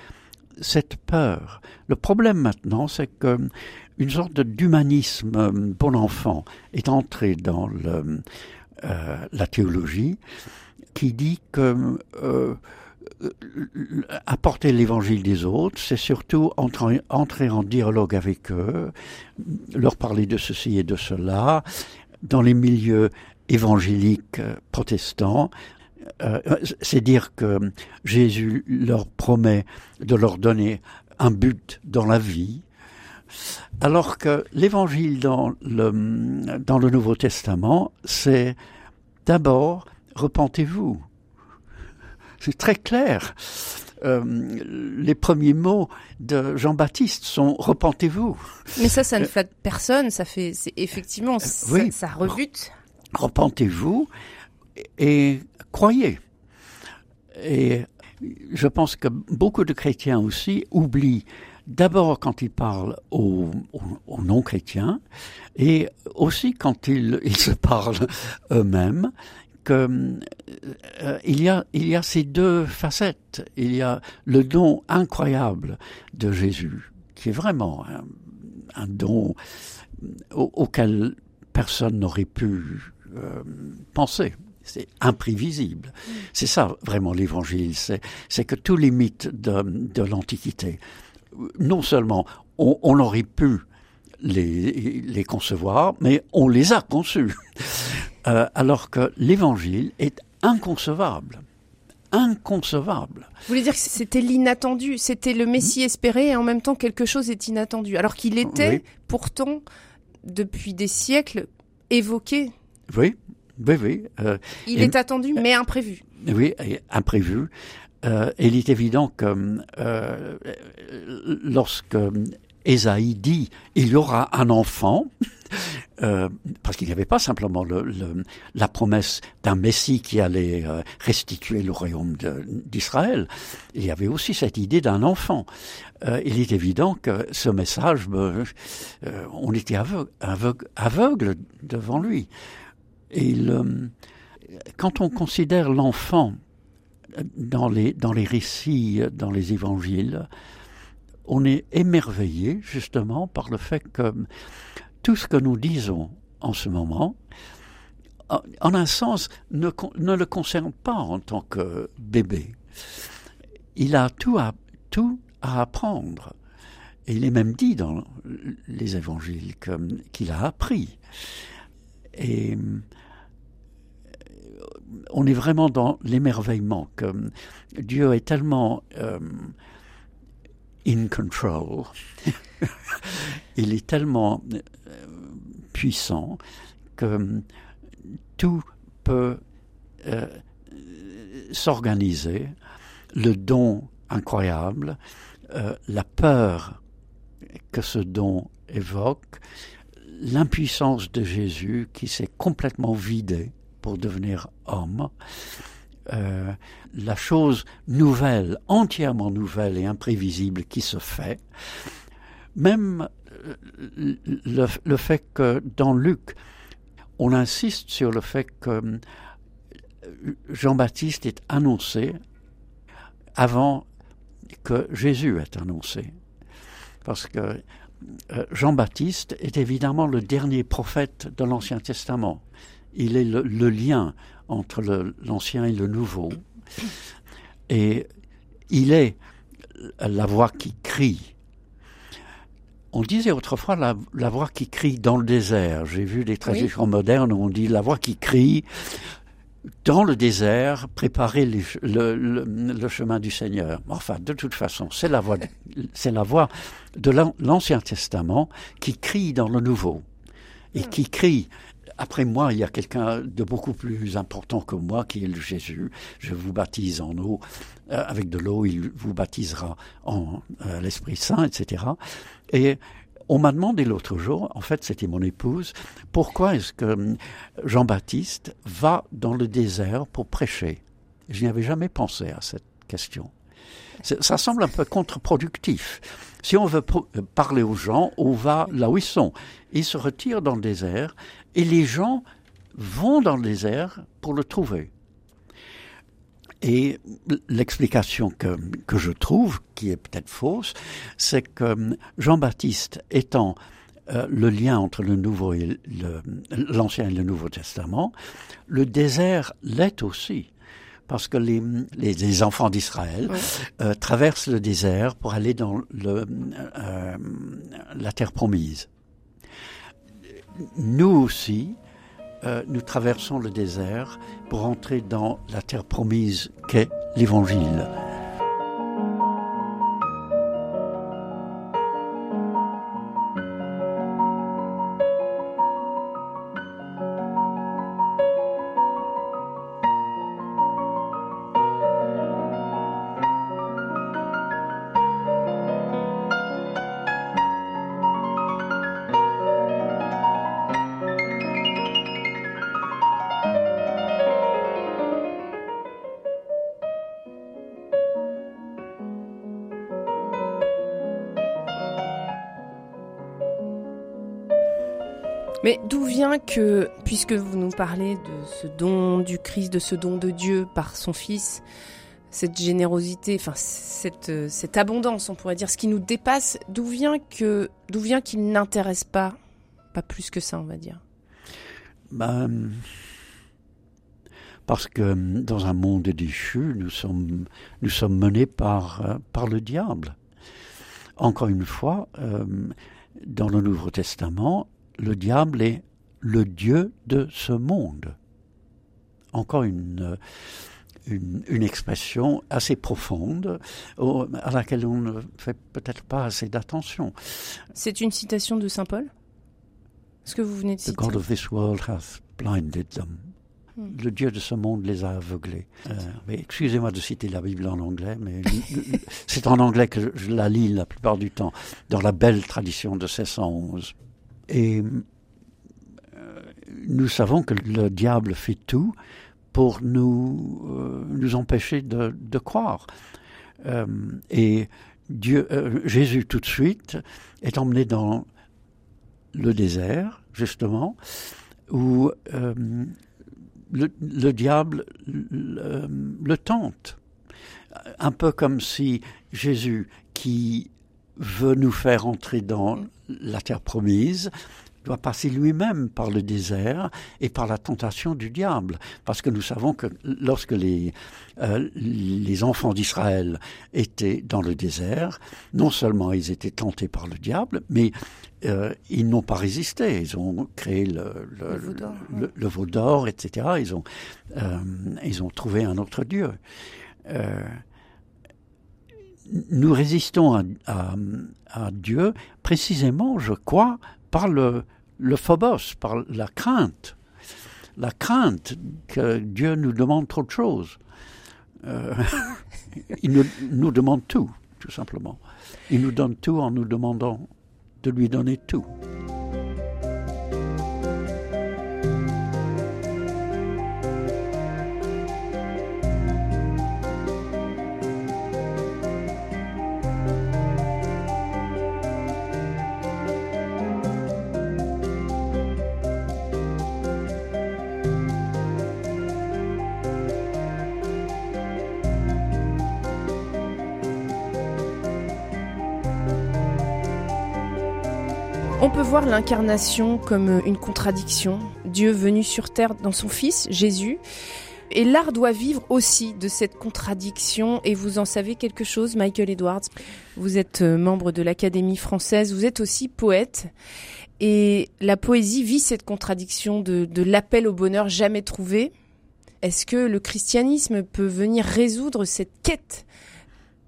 cette peur. Le problème maintenant, c'est que une sorte d'humanisme euh, pour l'enfant est entré dans le, euh, la théologie qui dit que euh, apporter l'évangile des autres, c'est surtout entrer, entrer, en dialogue avec eux, leur parler de ceci et de cela, dans les milieux évangéliques euh, protestants, euh, c'est dire que Jésus leur promet de leur donner un but dans la vie, alors que l'évangile dans le, dans le Nouveau Testament, c'est d'abord repentez-vous. C'est très clair. Euh, les premiers mots de Jean-Baptiste sont repentez-vous. Mais ça, ça ne flatte personne. Ça fait, c'est effectivement, ça, ça rebute repentez-vous et croyez. Et je pense que beaucoup de chrétiens aussi oublient d'abord quand ils parlent aux, non-chrétiens et aussi quand ils, se parlent eux-mêmes qu'il euh, y a il y a ces deux facettes. Il y a le don incroyable de Jésus qui est vraiment un, don auquel personne n'aurait pu euh, penser. C'est imprévisible. C'est ça vraiment l'évangile. C'est que tous les mythes de, l'Antiquité, non seulement on, aurait pu les, concevoir, mais on les a conçus. Euh, alors que l'évangile est inconcevable inconcevable. Vous voulez dire que c'était l'inattendu, c'était le Messie espéré et en même temps quelque chose est inattendu, alors qu'il était pourtant depuis des siècles évoqué oui, oui, oui. Euh, il est attendu, mais imprévu. Oui, imprévu. Euh, il est évident que euh, lorsque Esaïe dit il y aura un enfant, Euh, parce qu'il n'y avait pas simplement le, la promesse d'un Messie qui allait euh, restituer le royaume d'Israël, il y avait aussi cette idée d'un enfant. Euh, il est évident que ce message, euh, on était aveugle, aveugle, aveugle, devant lui. Et quand on considère l'enfant dans les, dans les récits, dans les évangiles, on est émerveillé justement par le fait que tout ce que nous disons en ce moment, en un sens, ne, ne le concerne pas en tant que bébé. Il a tout à, tout à apprendre. Et il est même dit dans les évangiles qu'il a appris. Et on est vraiment dans l'émerveillement que Dieu est tellement euh, in control, il est tellement euh, puissant que tout peut euh, s'organiser, le don incroyable, la peur que ce don évoque, l'impuissance de Jésus qui s'est complètement vidé pour devenir homme. Euh, la chose nouvelle, entièrement nouvelle et imprévisible qui se fait, même euh, le, fait que dans Luc, on insiste sur le fait que euh, Jean-Baptiste est annoncé avant que Jésus est annoncé. Parce que Jean-Baptiste est évidemment le dernier prophète de l'Ancien Testament il est le, lien entre l'ancien et le nouveau. Et il est la voix qui crie. On disait autrefois la, voix qui crie dans le désert. J'ai vu des traductions modernes où on dit la voix qui crie dans le désert, préparer le, chemin du Seigneur. Enfin, de toute façon, c'est la voix, c'est la voix de l'Ancien Testament qui crie dans le Nouveau et qui crie après moi, il y a quelqu'un de beaucoup plus important que moi qui est le Jésus. Je vous baptise en eau, euh, avec de l'eau, il vous baptisera en euh, l'Esprit Saint, etc. Et on m'a demandé l'autre jour, en fait c'était mon épouse, pourquoi est-ce que hum, Jean-Baptiste va dans le désert pour prêcher? Je n'y avais jamais pensé à cette question. Ça semble un peu contre-productif. Si on veut euh, parler aux gens, on va là où ils sont. Ils se retirent dans le désert et les gens vont dans le désert pour le trouver. Et l'explication que, que, je trouve, qui est peut-être fausse, c'est que Jean-Baptiste étant euh, le lien entre le Nouveau et l'Ancien et le Nouveau Testament, le désert l'est aussi parce que les, les, enfants d'Israël euh, traversent le désert pour aller dans le, euh, la terre promise. Nous aussi, euh, nous traversons le désert pour entrer dans la terre promise qu'est l'Évangile. Vient que, puisque vous nous parlez de ce don du Christ, de ce don de Dieu par son Fils, cette générosité, enfin cette, cette abondance, on pourrait dire, ce qui nous dépasse, d'où vient que, d'où vient qu'il n'intéresse pas, pas plus que ça, on va dire? Ben, parce que dans un monde déchu, nous sommes, nous sommes menés par, par le diable. Encore une fois, euh, dans le Nouveau Testament, le diable est le Dieu de ce monde. Encore une, une, expression assez profonde à laquelle on ne fait peut-être pas assez d'attention. C'est une citation de Saint Paul? Ce que vous venez de citer The God of this world hath blinded them. Hmm. Le Dieu de ce monde les a aveuglés. Euh, excusez-moi de citer la Bible en anglais, mais c'est en anglais que je la lis la plupart du temps, dans la belle tradition de 1611. Et nous savons que le diable fait tout pour nous, euh, nous empêcher de, croire. Euh, et Dieu, euh, Jésus tout de suite est emmené dans le désert, justement, où le, le, diable le, le, tente. Un peu comme si Jésus, qui veut nous faire entrer dans la terre promise, doit passer lui-même par le désert et par la tentation du diable. Parce que nous savons que lorsque les, euh, les enfants d'Israël étaient dans le désert, non seulement ils étaient tentés par le diable, mais euh, ils n'ont pas résisté. Ils ont créé le, le, le veau d'or, etc. Ils ont, euh, ils ont trouvé un autre Dieu. Euh, nous résistons à, à, à, Dieu précisément, je crois, par le, le phobos, par la crainte. La crainte que Dieu nous demande trop de choses. Euh, il nous, nous demande tout, tout simplement. Il nous donne tout en nous demandant de lui donner tout. On peut voir l'incarnation comme une contradiction, Dieu venu sur terre dans son Fils, Jésus. Et l'art doit vivre aussi de cette contradiction. Et vous en savez quelque chose, Michael Edwards? Vous êtes membre de l'Académie française, vous êtes aussi poète. Et la poésie vit cette contradiction de, l'appel au bonheur jamais trouvé. Est-ce que le christianisme peut venir résoudre cette quête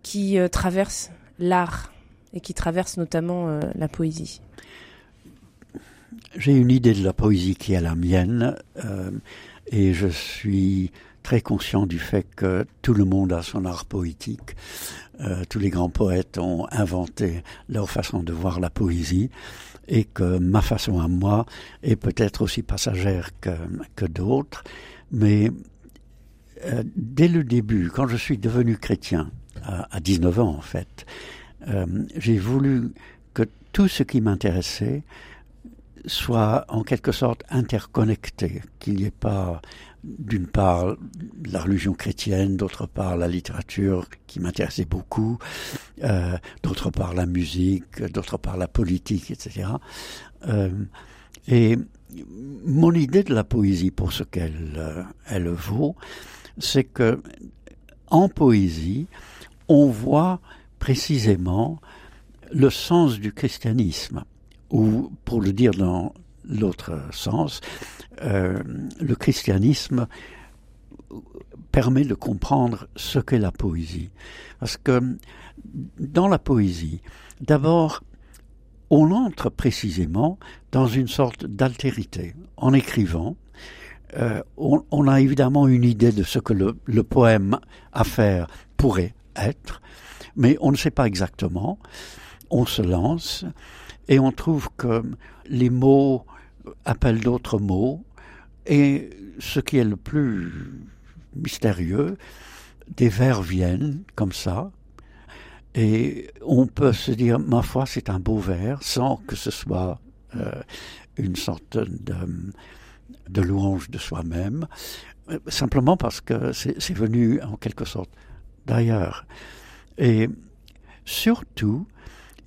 qui euh, traverse l'art et qui traverse notamment euh, la poésie? J'ai une idée de la poésie qui est la mienne euh, et je suis très conscient du fait que tout le monde a son art poétique. Euh, tous les grands poètes ont inventé leur façon de voir la poésie et que ma façon à moi est peut-être aussi passagère que, que d'autres. Mais euh, dès le début, quand je suis devenu chrétien, à, à 19 ans en fait, euh, j'ai voulu que tout ce qui m'intéressait soit en quelque sorte interconnecté, qu'il n'y ait pas d'une part la religion chrétienne, d'autre part la littérature qui m'intéressait beaucoup, euh, d'autre part la musique, d'autre part la politique, etc. Euh, et mon idée de la poésie, pour ce qu'elle euh, elle vaut, c'est que en poésie, on voit précisément le sens du christianisme ou pour le dire dans l'autre sens, euh, le christianisme permet de comprendre ce qu'est la poésie. Parce que dans la poésie, d'abord, on entre précisément dans une sorte d'altérité. En écrivant, euh, on, on, a évidemment une idée de ce que le, le poème à faire pourrait être, mais on ne sait pas exactement. On se lance et on trouve que les mots appellent d'autres mots, et ce qui est le plus mystérieux, des vers viennent comme ça, et on peut se dire, ma foi, c'est un beau vers, sans que ce soit euh, une sorte de, de louange de soi-même, simplement parce que c'est venu en quelque sorte d'ailleurs. Et surtout,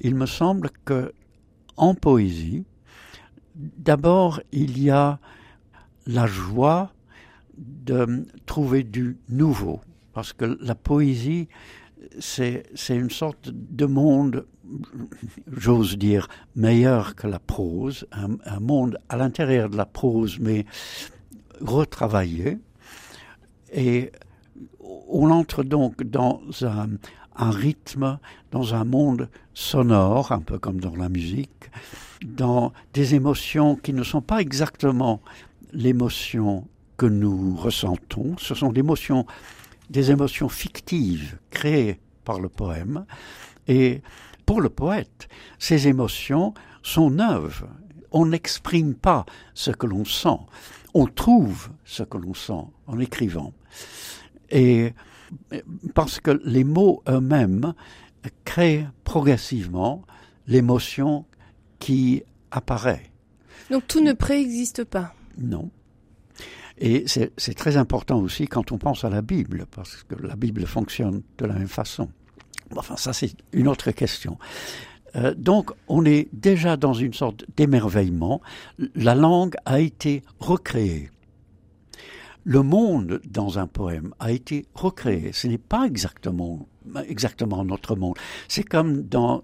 il me semble que en poésie, d'abord il y a la joie de trouver du nouveau, parce que la poésie, c'est une sorte de monde, j'ose dire, meilleur que la prose, un, un monde à l'intérieur de la prose, mais retravaillé. Et on entre donc dans un, un rythme, dans un monde sonore, un peu comme dans la musique, dans des émotions qui ne sont pas exactement l'émotion que nous ressentons, ce sont des émotions, des émotions fictives créées par le poème, et pour le poète, ces émotions sont neuves. on n'exprime pas ce que l'on sent, on trouve ce que l'on sent en écrivant. Et parce que les mots eux-mêmes créent progressivement l'émotion qui apparaît. Donc tout ne préexiste pas. Non. Et c'est très important aussi quand on pense à la Bible, parce que la Bible fonctionne de la même façon. Enfin, ça c'est une autre question. Euh, donc, on est déjà dans une sorte d'émerveillement. La langue a été recréée. Le monde dans un poème a été recréé. Ce n'est pas exactement exactement notre monde. C'est comme dans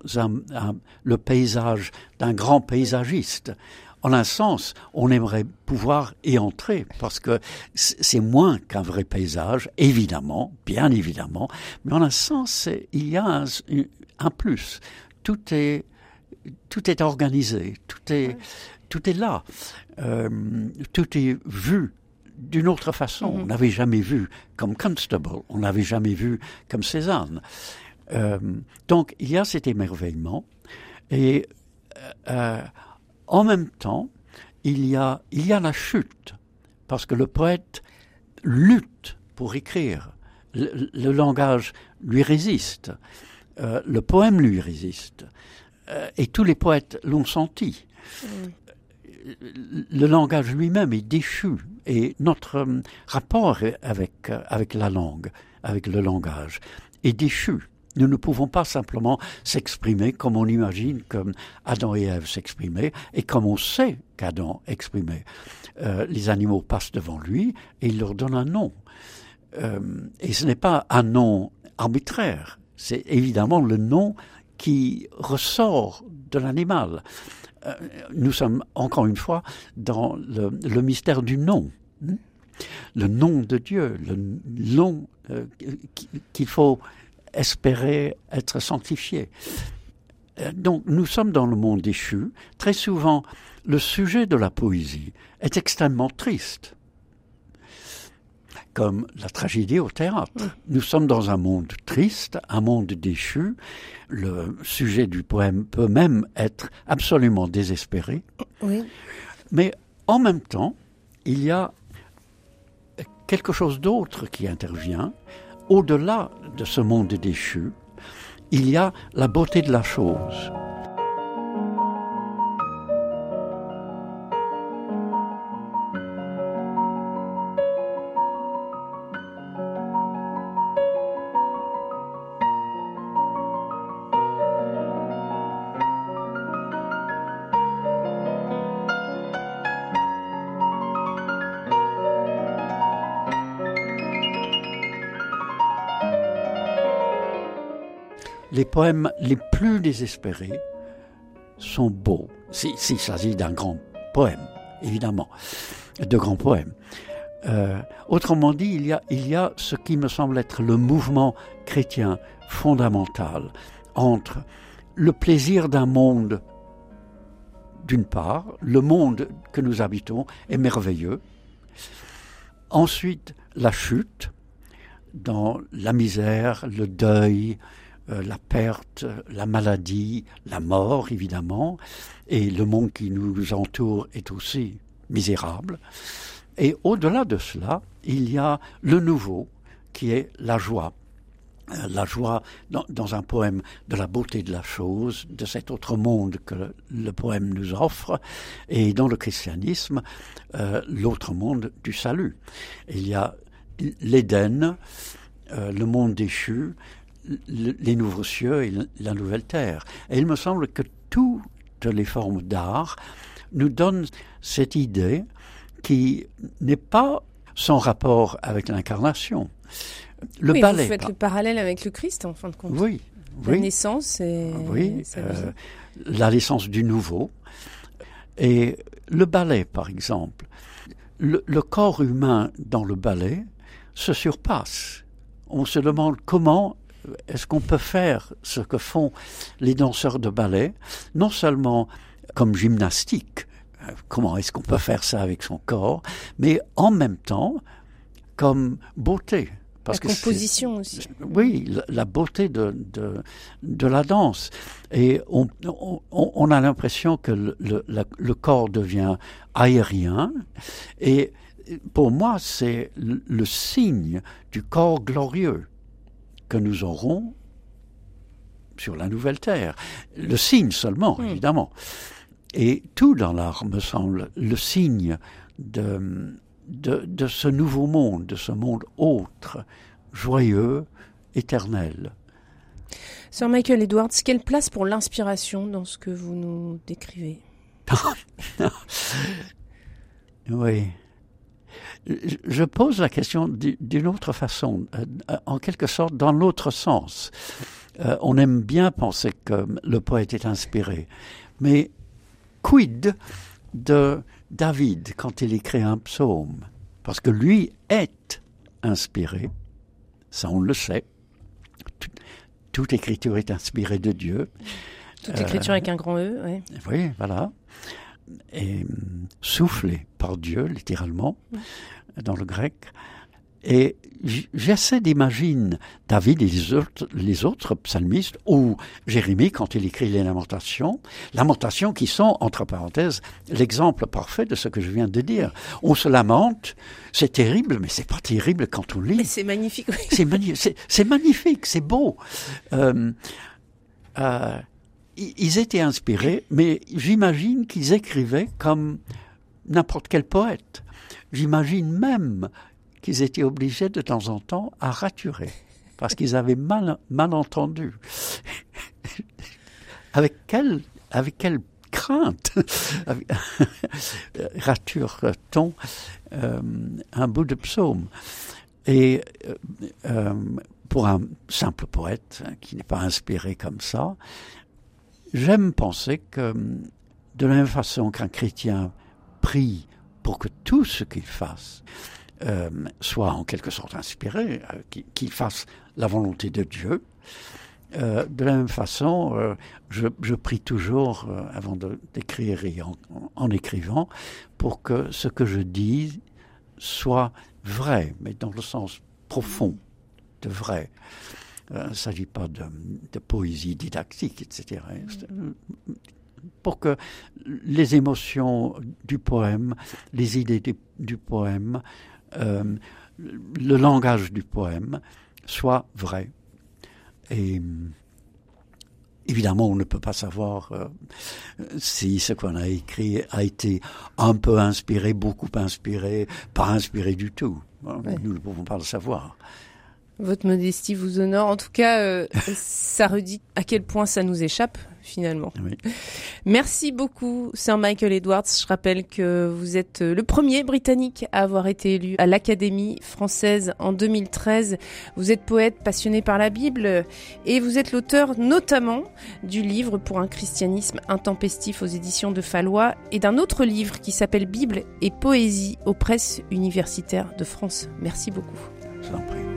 le paysage d'un grand paysagiste. En un sens, on aimerait pouvoir y entrer parce que c'est moins qu'un vrai paysage, évidemment, bien évidemment, mais en un sens, il y a un, plus. Tout est, tout est organisé, tout est, tout est là, euh, tout est vu d'une autre façon. Mm-hmm. On n'avait jamais vu comme Constable, on n'avait jamais vu comme Cézanne. Euh, donc il y a cet émerveillement et euh, en même temps il y a il y a la chute parce que le poète lutte pour écrire. Le, langage lui résiste, euh, le poème lui résiste, et tous les poètes l'ont senti. Mm le langage lui-même est déchu et notre euh, rapport avec, euh, avec la langue, avec le langage, est déchu. Nous ne pouvons pas simplement s'exprimer comme on imagine comme Adam et Ève s'exprimaient et comme on sait qu'Adam exprimait. Euh, les animaux passent devant lui et il leur donne un nom. et ce n'est pas un nom arbitraire, c'est évidemment le nom qui ressort de l'animal. Euh, nous sommes encore une fois dans le, mystère du nom. Hmm? Le nom de Dieu, le nom euh, qu'il faut espérer être sanctifié. Euh, donc nous sommes dans le monde déchu. Très souvent, le sujet de la poésie est extrêmement triste comme la tragédie au théâtre. Nous sommes dans un monde triste, un monde déchu. Le sujet du poème peut même être absolument désespéré. Mais en même temps, il y a quelque chose d'autre qui intervient. Au-delà de ce monde déchu, il y a la beauté de la chose. Les poèmes les plus désespérés sont beaux, s'il s'agit d'un grand poème, évidemment, de grands poèmes. Euh, autrement dit, il y, a, il y a ce qui me semble être le mouvement chrétien fondamental entre le plaisir d'un monde, d'une part, le monde que nous habitons est merveilleux, ensuite la chute, dans la misère, le deuil, euh, la perte, la maladie, la mort évidemment, et le monde qui nous entoure est aussi misérable. Et au-delà de cela, il y a le nouveau, qui est la joie. Euh, la joie dans, un poème de la beauté de la chose, de cet autre monde que le poème nous offre, et dans le christianisme, euh, l'autre monde du salut. Il y a l'Éden, le monde déchu, les nouveaux cieux et la nouvelle terre. Et il me semble que toutes les formes d'art nous donnent cette idée qui n'est pas sans rapport avec l'incarnation. Le oui, ballet. Vous faites le parallèle avec le Christ, en fin de compte. Oui. La naissance et. Oui, euh, la naissance du nouveau. Et le ballet, par exemple. le corps humain dans le ballet se surpasse. On se demande comment est-ce qu'on peut faire ce que font les danseurs de ballet, non seulement comme gymnastique, euh, comment est-ce qu'on peut faire ça avec son corps, mais en même temps comme beauté, Parce la composition aussi. Oui, la, beauté de, de, de, la danse. Et on, on, on a l'impression que le, le, le, corps devient aérien. Et pour moi, c'est le signe du corps glorieux que nous aurons sur la nouvelle terre. Le signe seulement, hmm. évidemment. Et tout dans l'art me semble le signe de, de, de, ce nouveau monde, de ce monde autre, joyeux, éternel. Sir Michael Edwards, quelle place pour l'inspiration dans ce que vous nous décrivez? Oui. Je pose la question d'une autre façon, euh, en quelque sorte dans l'autre sens. Euh, on aime bien penser que le poète est inspiré, mais quid de David quand il écrit un psaume? Parce que lui est inspiré, ça on le sait. Toute, écriture est inspirée de Dieu. Toute écriture avec un grand E, oui. Oui, voilà. Et soufflé par Dieu, littéralement, dans le grec. Et j'essaie d'imaginer David et les autres, les autres, psalmistes, ou Jérémie quand il écrit les lamentations, lamentations qui sont, entre parenthèses, l'exemple parfait de ce que je viens de dire. On se lamente, c'est terrible, mais c'est pas terrible quand on lit. Mais c'est magnifique. C'est magnifique, c'est beau. Euh, euh, ils étaient inspirés, mais j'imagine qu'ils écrivaient comme n'importe quel poète. J'imagine même qu'ils étaient obligés de temps en temps à raturer, parce qu'ils avaient mal, mal entendu. avec quelle, avec quelle crainte rature-t-on euh, un bout de psaume? Et euh, euh, pour un simple poète qui n'est pas inspiré comme ça, j'aime penser que de la même façon qu'un chrétien prie pour que tout ce qu'il fasse euh, soit en quelque sorte inspiré, euh, qu'il fasse la volonté de Dieu. Euh, de la même façon, je, prie toujours avant d'écrire et en, écrivant pour que ce que je dis soit vrai, mais dans le sens profond de vrai. il ne s'agit pas de, poésie didactique, etc. Pour que les émotions du poème, les idées du, du poème, euh, le langage du poème soit vrai. Et évidemment, on ne peut pas savoir euh, si ce qu'on a écrit a été un peu inspiré, beaucoup inspiré, pas inspiré du tout. Nous ne pouvons pas le savoir. Votre modestie vous honore. En tout cas, euh, ça redit à quel point ça nous échappe finalement. Merci beaucoup, Sir Michael Edwards. Je rappelle que vous êtes le premier Britannique à avoir été élu à l'Académie française en 2013. Vous êtes poète passionné par la Bible et vous êtes l'auteur notamment du livre pour un christianisme intempestif aux éditions de Fallois et d'un autre livre qui s'appelle Bible et poésie aux presses universitaires de France. Merci beaucoup. Je vous en prie.